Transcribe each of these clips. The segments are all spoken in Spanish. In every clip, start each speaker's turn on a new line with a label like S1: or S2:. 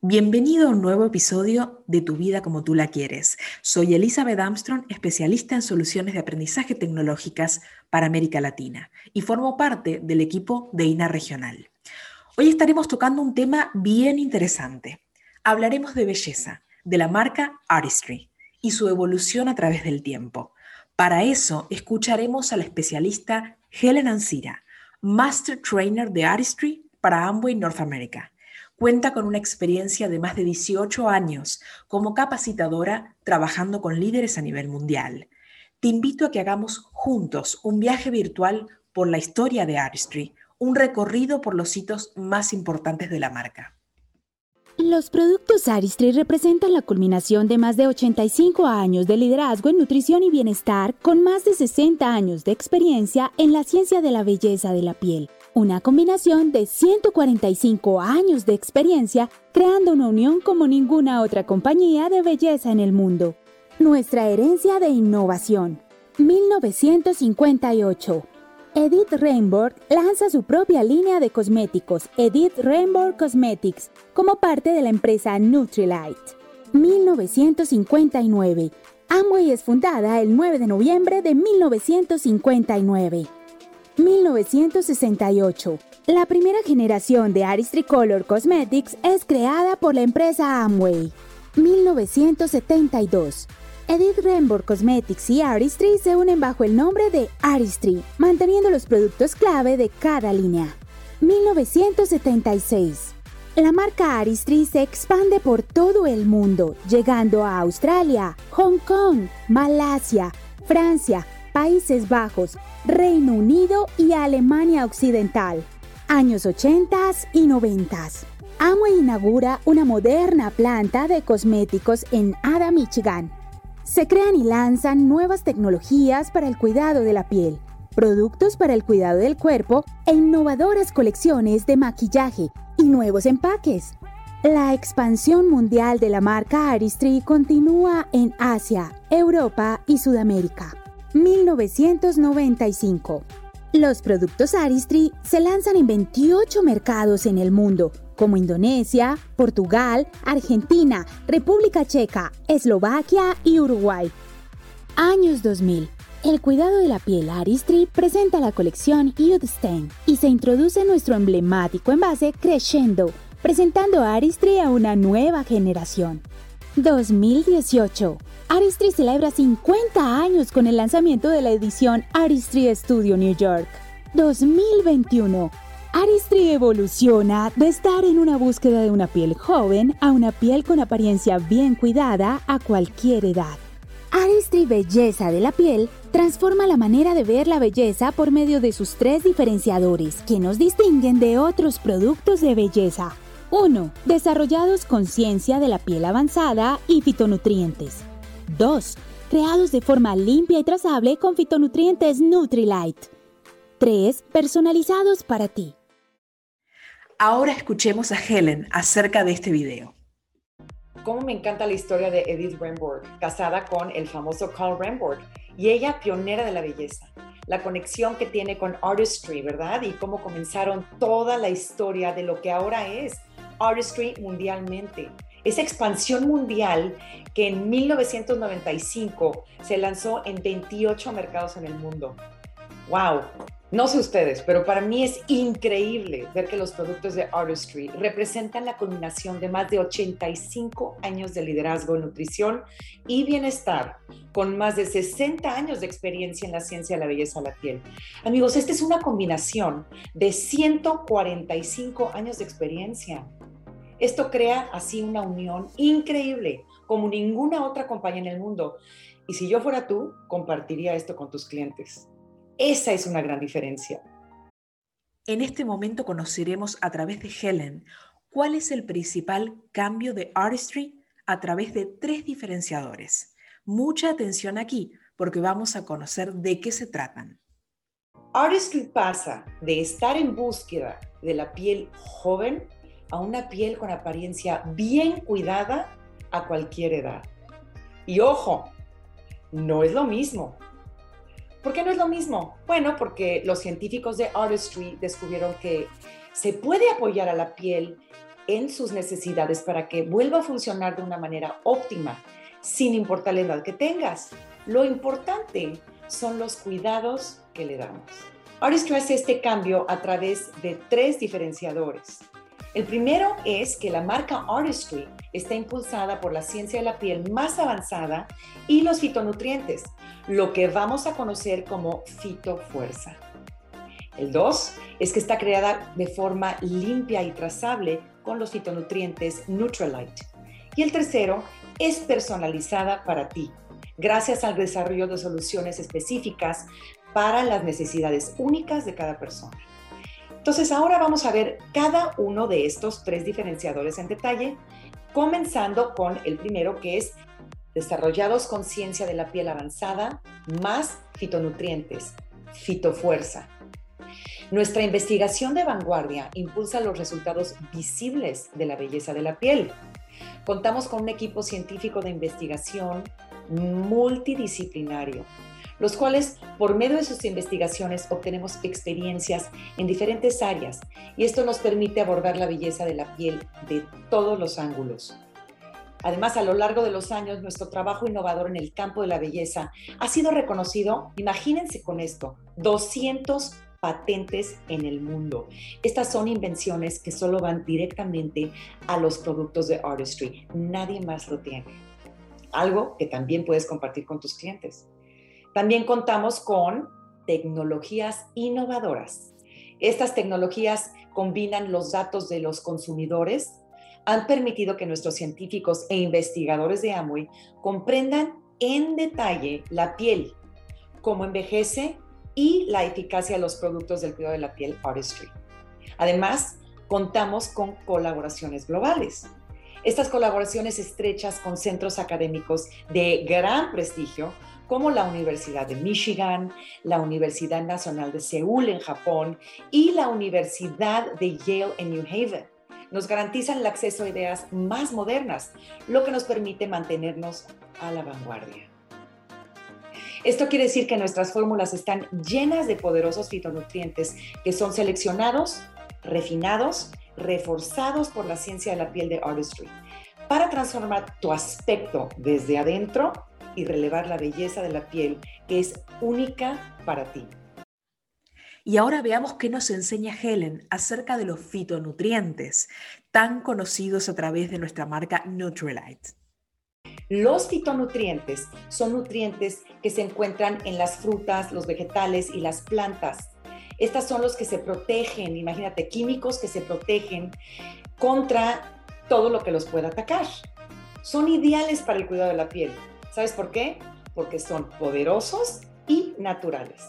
S1: Bienvenido a un nuevo episodio de Tu vida como tú la quieres. Soy Elizabeth Armstrong, especialista en soluciones de aprendizaje tecnológicas para América Latina y formo parte del equipo de INA Regional. Hoy estaremos tocando un tema bien interesante. Hablaremos de belleza, de la marca Artistry y su evolución a través del tiempo. Para eso escucharemos a la especialista Helen Ansira, Master Trainer de Artistry para Amway North America Cuenta con una experiencia de más de 18 años como capacitadora trabajando con líderes a nivel mundial. Te invito a que hagamos juntos un viaje virtual por la historia de Artistry, un recorrido por los hitos más importantes de la marca.
S2: Los productos Aristry representan la culminación de más de 85 años de liderazgo en nutrición y bienestar con más de 60 años de experiencia en la ciencia de la belleza de la piel una combinación de 145 años de experiencia creando una unión como ninguna otra compañía de belleza en el mundo. Nuestra herencia de innovación. 1958. Edith Rainbow lanza su propia línea de cosméticos, Edith Rainbow Cosmetics, como parte de la empresa Nutrilite. 1959. Amway es fundada el 9 de noviembre de 1959. 1968. La primera generación de Aristry Color Cosmetics es creada por la empresa Amway. 1972. Edith Rainbow Cosmetics y Aristry se unen bajo el nombre de Aristry, manteniendo los productos clave de cada línea. 1976. La marca Aristry se expande por todo el mundo, llegando a Australia, Hong Kong, Malasia, Francia, Países Bajos, Reino Unido y Alemania Occidental. Años 80 y 90. Amway inaugura una moderna planta de cosméticos en Ada, Michigan. Se crean y lanzan nuevas tecnologías para el cuidado de la piel, productos para el cuidado del cuerpo e innovadoras colecciones de maquillaje y nuevos empaques. La expansión mundial de la marca Aristry continúa en Asia, Europa y Sudamérica. 1995. Los productos Aristry se lanzan en 28 mercados en el mundo, como Indonesia, Portugal, Argentina, República Checa, Eslovaquia y Uruguay. Años 2000. El cuidado de la piel Aristry presenta la colección Youth Stain y se introduce nuestro emblemático envase Crescendo, presentando Aristry a una nueva generación. 2018. Aristry celebra 50 años con el lanzamiento de la edición Aristry Studio New York. 2021. Aristry evoluciona de estar en una búsqueda de una piel joven a una piel con apariencia bien cuidada a cualquier edad. Aristry Belleza de la Piel transforma la manera de ver la belleza por medio de sus tres diferenciadores que nos distinguen de otros productos de belleza 1. Desarrollados con ciencia de la piel avanzada y fitonutrientes. 2. Creados de forma limpia y trazable con fitonutrientes Nutrilite. 3. Personalizados para ti.
S1: Ahora escuchemos a Helen acerca de este video.
S3: Cómo me encanta la historia de Edith Remborg, casada con el famoso Carl Remborg, y ella pionera de la belleza. La conexión que tiene con artistry, ¿verdad? Y cómo comenzaron toda la historia de lo que ahora es artistry mundialmente. Esa expansión mundial que en 1995 se lanzó en 28 mercados en el mundo. ¡Wow! No sé ustedes, pero para mí es increíble ver que los productos de Artistry representan la culminación de más de 85 años de liderazgo en nutrición y bienestar, con más de 60 años de experiencia en la ciencia de la belleza de la piel. Amigos, esta es una combinación de 145 años de experiencia esto crea así una unión increíble, como ninguna otra compañía en el mundo. Y si yo fuera tú, compartiría esto con tus clientes. Esa es una gran diferencia.
S1: En este momento conoceremos a través de Helen cuál es el principal cambio de Artistry a través de tres diferenciadores. Mucha atención aquí, porque vamos a conocer de qué se tratan.
S3: Artistry pasa de estar en búsqueda de la piel joven a una piel con apariencia bien cuidada a cualquier edad. Y ojo, no es lo mismo. ¿Por qué no es lo mismo? Bueno, porque los científicos de Artistry descubrieron que se puede apoyar a la piel en sus necesidades para que vuelva a funcionar de una manera óptima, sin importar la edad que tengas. Lo importante son los cuidados que le damos. Artistry hace este cambio a través de tres diferenciadores. El primero es que la marca Artistry está impulsada por la ciencia de la piel más avanzada y los fitonutrientes, lo que vamos a conocer como fitofuerza. El dos es que está creada de forma limpia y trazable con los fitonutrientes Nutrilite. Y el tercero es personalizada para ti, gracias al desarrollo de soluciones específicas para las necesidades únicas de cada persona. Entonces ahora vamos a ver cada uno de estos tres diferenciadores en detalle, comenzando con el primero que es desarrollados con ciencia de la piel avanzada más fitonutrientes, fitofuerza. Nuestra investigación de vanguardia impulsa los resultados visibles de la belleza de la piel. Contamos con un equipo científico de investigación multidisciplinario los cuales por medio de sus investigaciones obtenemos experiencias en diferentes áreas y esto nos permite abordar la belleza de la piel de todos los ángulos. Además, a lo largo de los años, nuestro trabajo innovador en el campo de la belleza ha sido reconocido, imagínense con esto, 200 patentes en el mundo. Estas son invenciones que solo van directamente a los productos de Artistry. Nadie más lo tiene. Algo que también puedes compartir con tus clientes. También contamos con tecnologías innovadoras. Estas tecnologías combinan los datos de los consumidores, han permitido que nuestros científicos e investigadores de Amway comprendan en detalle la piel, cómo envejece y la eficacia de los productos del cuidado de la piel Artistry. Además, contamos con colaboraciones globales. Estas colaboraciones estrechas con centros académicos de gran prestigio como la Universidad de Michigan, la Universidad Nacional de Seúl en Japón y la Universidad de Yale en New Haven. Nos garantizan el acceso a ideas más modernas, lo que nos permite mantenernos a la vanguardia. Esto quiere decir que nuestras fórmulas están llenas de poderosos fitonutrientes que son seleccionados, refinados, reforzados por la ciencia de la piel de Artistry para transformar tu aspecto desde adentro y relevar la belleza de la piel que es única para ti.
S1: Y ahora veamos qué nos enseña Helen acerca de los fitonutrientes, tan conocidos a través de nuestra marca Nutrilite.
S3: Los fitonutrientes son nutrientes que se encuentran en las frutas, los vegetales y las plantas. Estas son los que se protegen, imagínate, químicos que se protegen contra todo lo que los pueda atacar. Son ideales para el cuidado de la piel. ¿Sabes por qué? Porque son poderosos y naturales.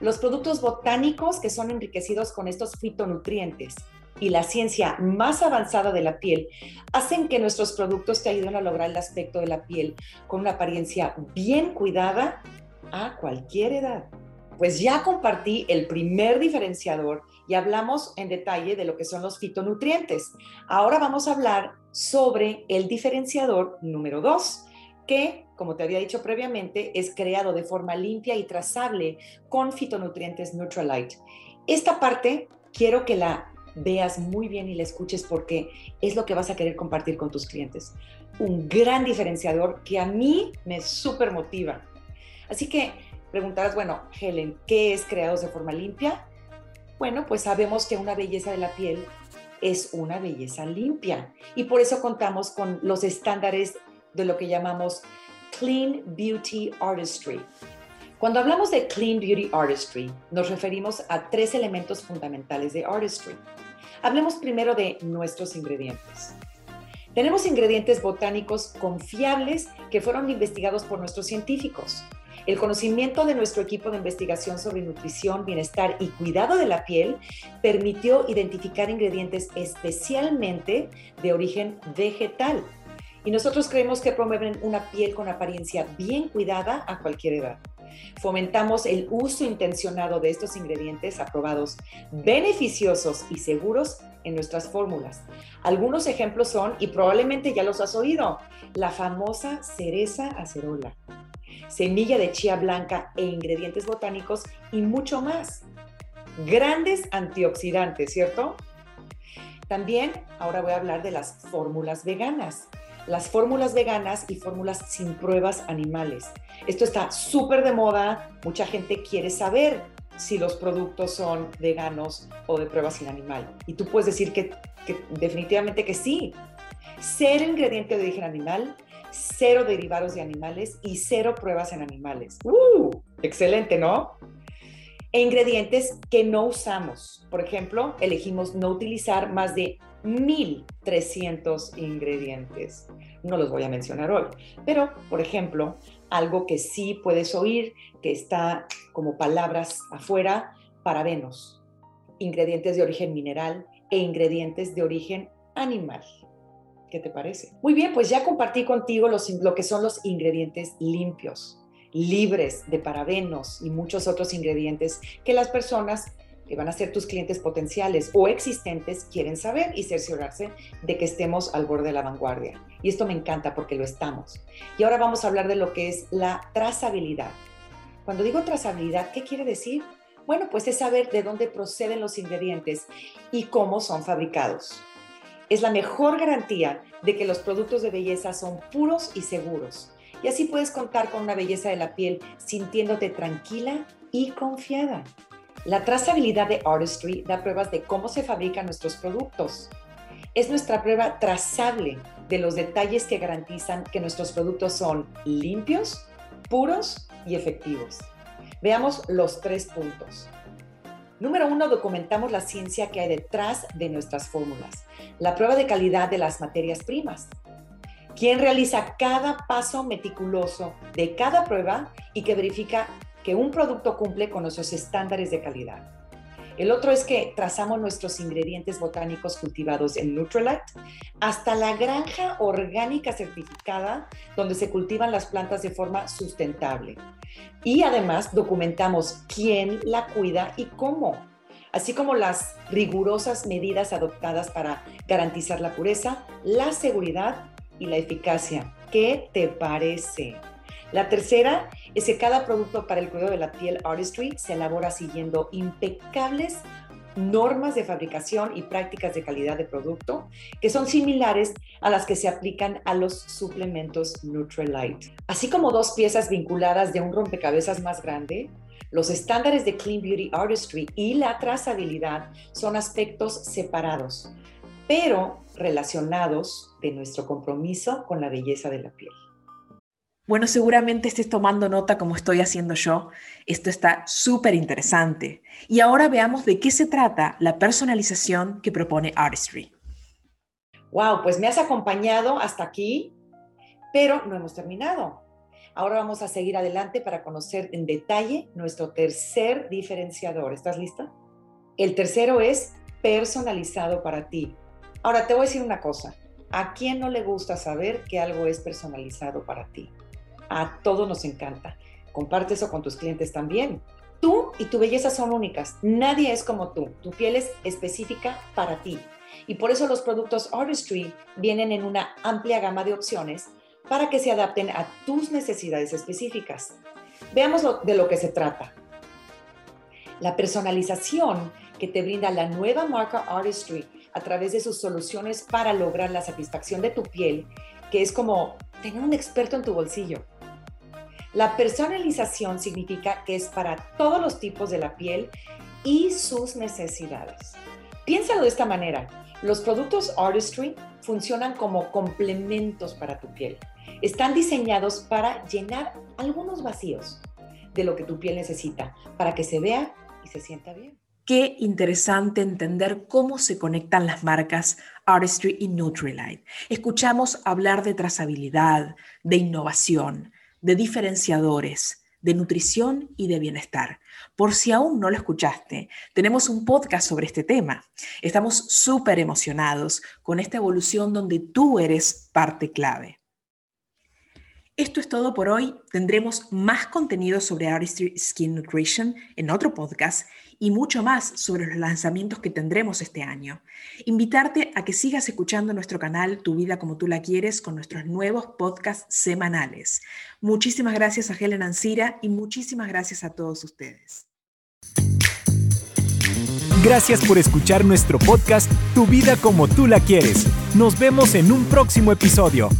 S3: Los productos botánicos que son enriquecidos con estos fitonutrientes y la ciencia más avanzada de la piel hacen que nuestros productos te ayuden a lograr el aspecto de la piel con una apariencia bien cuidada a cualquier edad. Pues ya compartí el primer diferenciador y hablamos en detalle de lo que son los fitonutrientes. Ahora vamos a hablar sobre el diferenciador número dos, que, como te había dicho previamente, es creado de forma limpia y trazable con fitonutrientes Nutrilite. Esta parte quiero que la veas muy bien y la escuches porque es lo que vas a querer compartir con tus clientes. Un gran diferenciador que a mí me súper motiva. Así que preguntarás, bueno, Helen, ¿qué es creados de forma limpia? Bueno, pues sabemos que una belleza de la piel es una belleza limpia y por eso contamos con los estándares de lo que llamamos Clean Beauty Artistry. Cuando hablamos de Clean Beauty Artistry, nos referimos a tres elementos fundamentales de Artistry. Hablemos primero de nuestros ingredientes. Tenemos ingredientes botánicos confiables que fueron investigados por nuestros científicos. El conocimiento de nuestro equipo de investigación sobre nutrición, bienestar y cuidado de la piel permitió identificar ingredientes especialmente de origen vegetal y nosotros creemos que promueven una piel con apariencia bien cuidada a cualquier edad. Fomentamos el uso intencionado de estos ingredientes aprobados beneficiosos y seguros en nuestras fórmulas. Algunos ejemplos son, y probablemente ya los has oído, la famosa cereza acerola, semilla de chía blanca e ingredientes botánicos y mucho más. Grandes antioxidantes, ¿cierto? También ahora voy a hablar de las fórmulas veganas. Las fórmulas veganas y fórmulas sin pruebas animales. Esto está súper de moda, mucha gente quiere saber si los productos son veganos o de pruebas sin animal. Y tú puedes decir que, definitivamente que sí. Cero ingrediente de origen animal, cero derivados de animales y cero pruebas en animales. ¡Uh! Excelente, ¿no? E ingredientes que no usamos. Por ejemplo, elegimos no utilizar más de 1.300 ingredientes. No los voy a mencionar hoy, pero, por ejemplo, algo que sí puedes oír, que está como palabras afuera, parabenos, ingredientes de origen mineral e ingredientes de origen animal. ¿Qué te parece? Muy bien, pues ya compartí contigo los, lo que son los ingredientes limpios, libres de parabenos y muchos otros ingredientes que las personas que van a ser tus clientes potenciales o existentes quieren saber y cerciorarse de que estemos al borde de la vanguardia. Y esto me encanta porque lo estamos. Y ahora vamos a hablar de lo que es la trazabilidad. Cuando digo trazabilidad, ¿qué quiere decir? Bueno, pues es saber de dónde proceden los ingredientes y cómo son fabricados. Es la mejor garantía de que los productos de belleza son puros y seguros. Y así puedes contar con una belleza de la piel sintiéndote tranquila y confiada. La trazabilidad de Artistry da pruebas de cómo se fabrican nuestros productos. Es nuestra prueba trazable de los detalles que garantizan que nuestros productos son limpios, puros y efectivos. Veamos los tres puntos. Número uno, documentamos la ciencia que hay detrás de nuestras fórmulas. La prueba de calidad de las materias primas. Quien realiza cada paso meticuloso de cada prueba y que verifica que un producto cumple con nuestros estándares de calidad. El otro es que trazamos nuestros ingredientes botánicos cultivados en Nutrilite hasta la granja orgánica certificada donde se cultivan las plantas de forma sustentable. Y además documentamos quién la cuida y cómo, así como las rigurosas medidas adoptadas para garantizar la pureza, la seguridad y la eficacia. ¿Qué te parece? La tercera es que cada producto para el cuidado de la piel Artistry se elabora siguiendo impecables normas de fabricación y prácticas de calidad de producto que son similares a las que se aplican a los suplementos Nutrilite. Así como dos piezas vinculadas de un rompecabezas más grande, los estándares de Clean Beauty Artistry y la trazabilidad son aspectos separados, pero relacionados de nuestro compromiso con la belleza de la piel.
S1: Bueno, seguramente estés tomando nota como estoy haciendo yo. Esto está súper interesante. Y ahora veamos de qué se trata la personalización que propone Artistry.
S3: Wow, pues me has acompañado hasta aquí, pero no hemos terminado. Ahora vamos a seguir adelante para conocer en detalle nuestro tercer diferenciador. ¿Estás lista? El tercero es personalizado para ti. Ahora te voy a decir una cosa. ¿A quién no le gusta saber que algo es personalizado para ti? A todos nos encanta. Comparte eso con tus clientes también. Tú y tu belleza son únicas. Nadie es como tú. Tu piel es específica para ti. Y por eso los productos Artistry vienen en una amplia gama de opciones para que se adapten a tus necesidades específicas. Veamos de lo que se trata. La personalización que te brinda la nueva marca Artistry a través de sus soluciones para lograr la satisfacción de tu piel, que es como tener un experto en tu bolsillo. La personalización significa que es para todos los tipos de la piel y sus necesidades. Piénsalo de esta manera. Los productos Artistry funcionan como complementos para tu piel. Están diseñados para llenar algunos vacíos de lo que tu piel necesita para que se vea y se sienta bien.
S1: Qué interesante entender cómo se conectan las marcas Artistry y Nutrilite. Escuchamos hablar de trazabilidad, de innovación, de diferenciadores, de nutrición y de bienestar. Por si aún no lo escuchaste, tenemos un podcast sobre este tema. Estamos súper emocionados con esta evolución donde tú eres parte clave. Esto es todo por hoy. Tendremos más contenido sobre Artistry Skin Nutrition en otro podcast y mucho más sobre los lanzamientos que tendremos este año. Invitarte a que sigas escuchando nuestro canal Tu vida como tú la quieres con nuestros nuevos podcasts semanales. Muchísimas gracias a Helen Ancira y muchísimas gracias a todos ustedes.
S4: Gracias por escuchar nuestro podcast Tu vida como tú la quieres. Nos vemos en un próximo episodio.